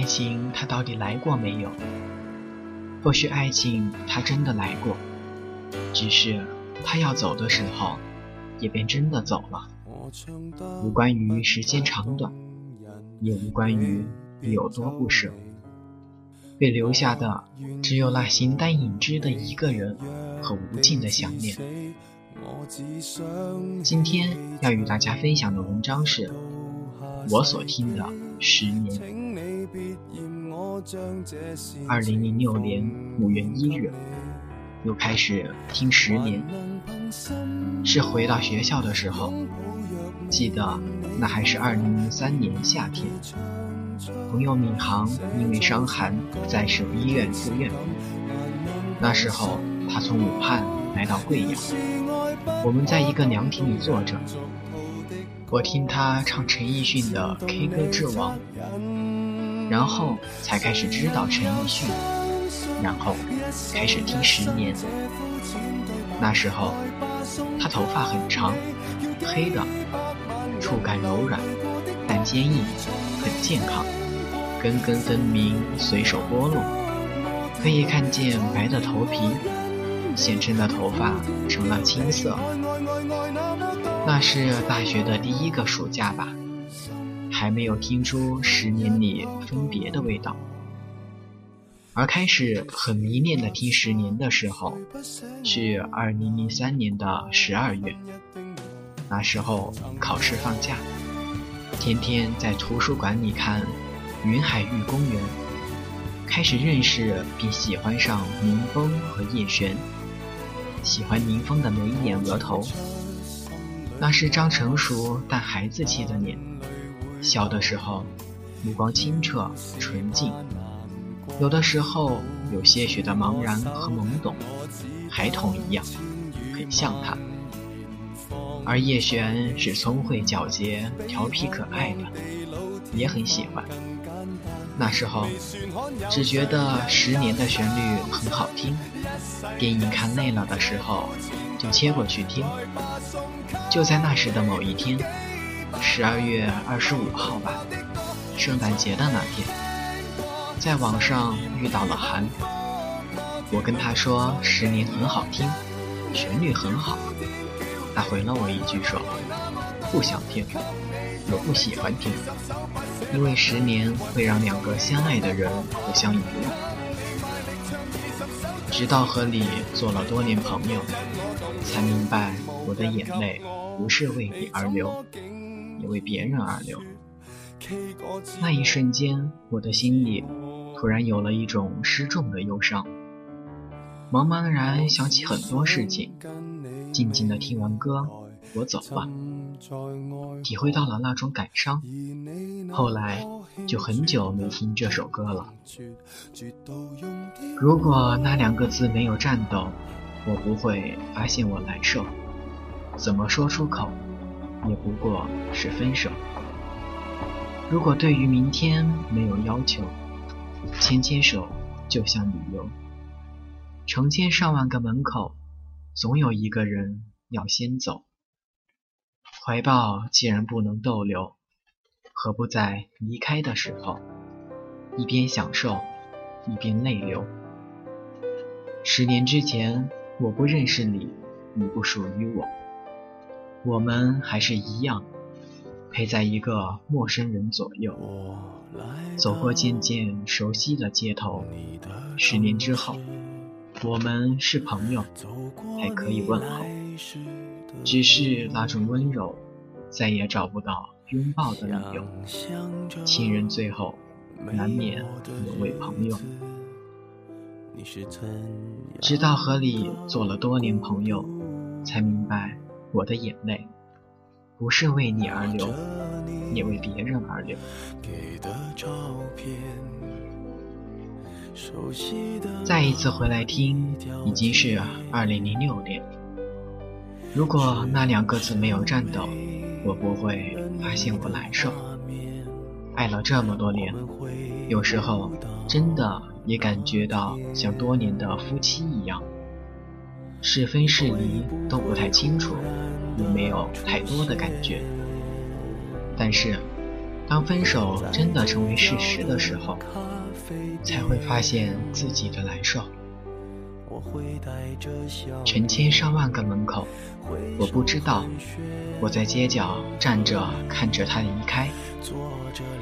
爱情它到底来过没有？或许爱情它真的来过，只是他要走的时候，也便真的走了。无关于时间长短，也无关于有多不舍，被留下的只有那形单影只的一个人和无尽的想念。今天要与大家分享的文章是我所听的十年。二零零六年五月一日，又开始听十年。是回到学校的时候，记得那还是二零零三年夏天。朋友闵航因为伤寒在省医院住院，那时候他从武汉来到贵阳，我们在一个凉亭里坐着，我听他唱陈奕迅的《K 歌之王》。然后才开始知道陈奕迅，然后开始听十年。那时候他头发很长，黑的，触感柔软，但坚硬，很健康，根根分明，随手拨落，可以看见白的头皮，显真的头发成了青色。那是大学的第一个暑假吧。还没有听出十年里分别的味道，而开始很迷恋的听十年的时候，是二零零三年的十二月。那时候考试放假，天天在图书馆里看《云海玉公园》，开始认识并喜欢上宁峰和叶璇，喜欢宁峰的眉眼额头，那是张成熟但孩子气的脸。小的时候，目光清澈纯净，有的时候有些许的茫然和懵懂，孩童一样，很像他。而叶璇是聪慧皎洁、调皮可爱的，也很喜欢。那时候，只觉得《十年》的旋律很好听，电影看累了的时候，就切过去听。就在那时的某一天。十二月二十五号吧，圣诞节的那天，在网上遇到了韩。我跟他说《十年》很好听，旋律很好。他回了我一句说：“不想听，我不喜欢听，因为《十年》会让两个相爱的人互相遗忘。”直到和你做了多年朋友，才明白我的眼泪不是为你而流。也为别人而流。那一瞬间，我的心里突然有了一种失重的忧伤，茫茫然想起很多事情。静静的听完歌，我走了，体会到了那种感伤。后来就很久没听这首歌了。如果那两个字没有颤抖，我不会发现我难受。怎么说出口？也不过是分手。如果对于明天没有要求，牵牵手就像旅游。成千上万个门口，总有一个人要先走。怀抱既然不能逗留，何不在离开的时候，一边享受，一边泪流？十年之前，我不认识你，你不属于我。我们还是一样，陪在一个陌生人左右，走过渐渐熟悉的街头。十年之后，我们是朋友，还可以问候，只是那种温柔，再也找不到拥抱的理由。亲人最后难免沦为朋友，直到和你做了多年朋友，才明白。我的眼泪不是为你而流，也为别人而流。再一次回来听，已经是二零零六年。如果那两个字没有颤抖，我不会发现我难受。爱了这么多年，有时候真的也感觉到像多年的夫妻一样，是分是离都不太清楚，也没有太多的感觉。但是，当分手真的成为事实的时候，才会发现自己的难受。成千上万个门口，我不知道我在街角站着看着他离开，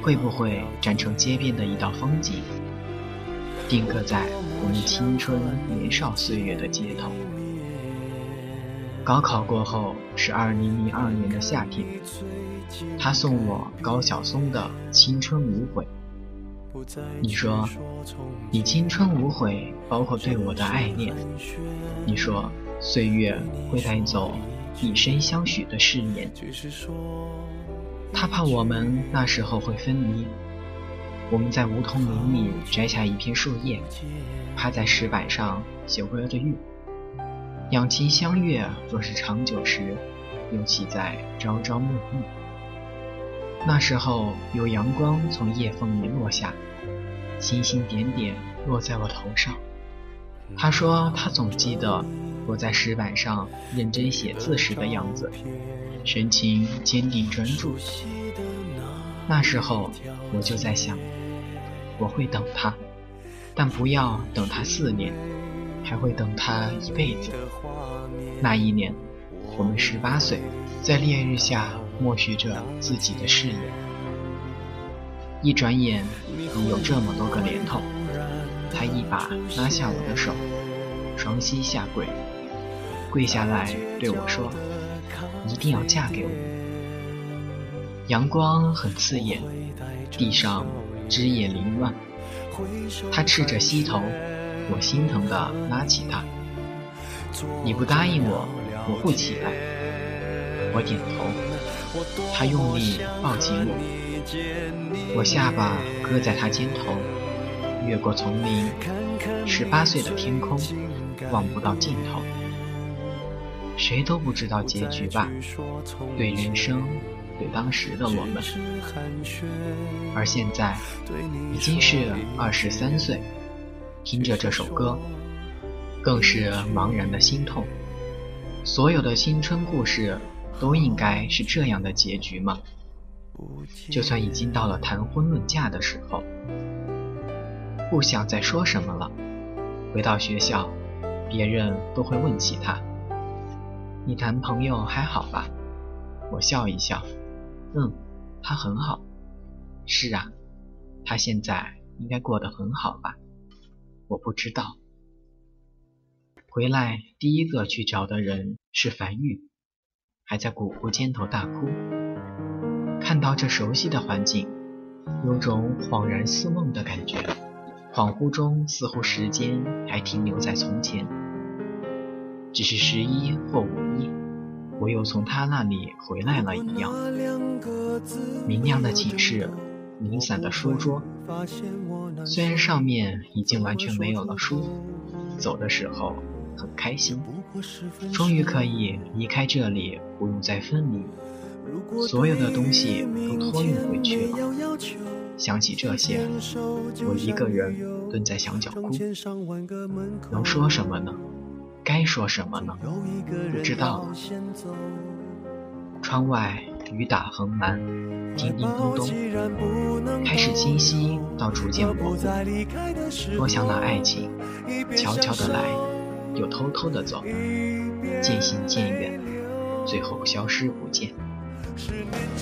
会不会站成街边的一道风景，定格在我们青春年少岁月的街头。高考过后是二零零二年的夏天，他送我高晓松的《青春无悔》。你说，你青春无悔，包括对我的爱恋。你说，岁月会带走一生相许的誓言。他怕我们那时候会分离。我们在梧桐林里摘下一片树叶，趴在石板上写过的玉。两情相悦若是长久时，又岂在朝朝暮暮？那时候有阳光从叶缝里落下，星星点点落在我头上。他说他总记得我在石板上认真写字时的样子，神情坚定专注。那时候我就在想，我会等他，但不要等他四年，还会等他一辈子。那一年，我们十八岁，在烈日下。默许着自己的誓言，一转眼已有这么多个年头。他一把拉下我的手，双膝下跪，跪下来对我说：“一定要嫁给我。”阳光很刺眼，地上枝叶凌乱。他赤着膝头，我心疼地拉起他：“你不答应我，我不起来。”我点头。他用力抱紧我，我下巴搁在他肩头，越过丛林，十八岁的天空望不到尽头。谁都不知道结局吧？对人生，对当时的我们。而现在已经是二十三岁，听着这首歌，更是茫然的心痛。所有的青春故事。都应该是这样的结局吗？就算已经到了谈婚论嫁的时候，不想再说什么了。回到学校，别人都会问起他：“你谈朋友还好吧？”我笑一笑：“嗯，他很好。”“是啊，他现在应该过得很好吧？”我不知道。回来第一个去找的人是樊玉。还在古湖肩头大哭，看到这熟悉的环境，有种恍然似梦的感觉。恍惚中，似乎时间还停留在从前，只是十一或五一，我又从他那里回来了一样。明亮的寝室，零散的书桌，虽然上面已经完全没有了书，走的时候。很开心，终于可以离开这里，不用再分离。所有的东西都托运回去了。想起这些，我一个人蹲在墙角哭。能说什么呢？该说什么呢？不知道了。窗外雨打横蛮，叮叮咚咚，开始清晰到逐渐模糊。多想那爱情，悄悄的来。又偷偷的走，渐行渐远，最后消失不见。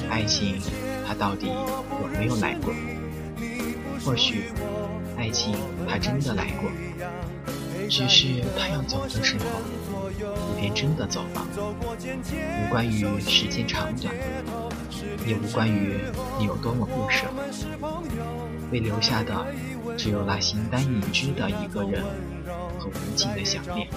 爱情，它到底有没有来过？或许，爱情它真的来过，只是他要走的时候，你便真的走了。无关于时间长短，也无关于你有多么不舍，被留下的只有那形单影只的一个人。和无尽的想念。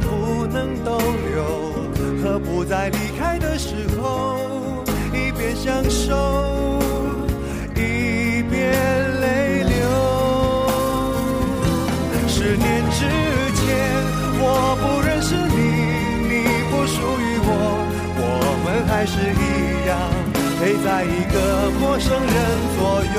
不能逗留，何不在离开的时候，一边享受，一边泪流。十年之前，我不认识你，你不属于我，我们还是一样，陪在一个陌生人左右。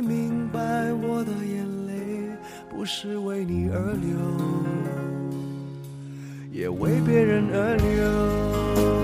才明白，我的眼泪不是为你而流，也为别人而流。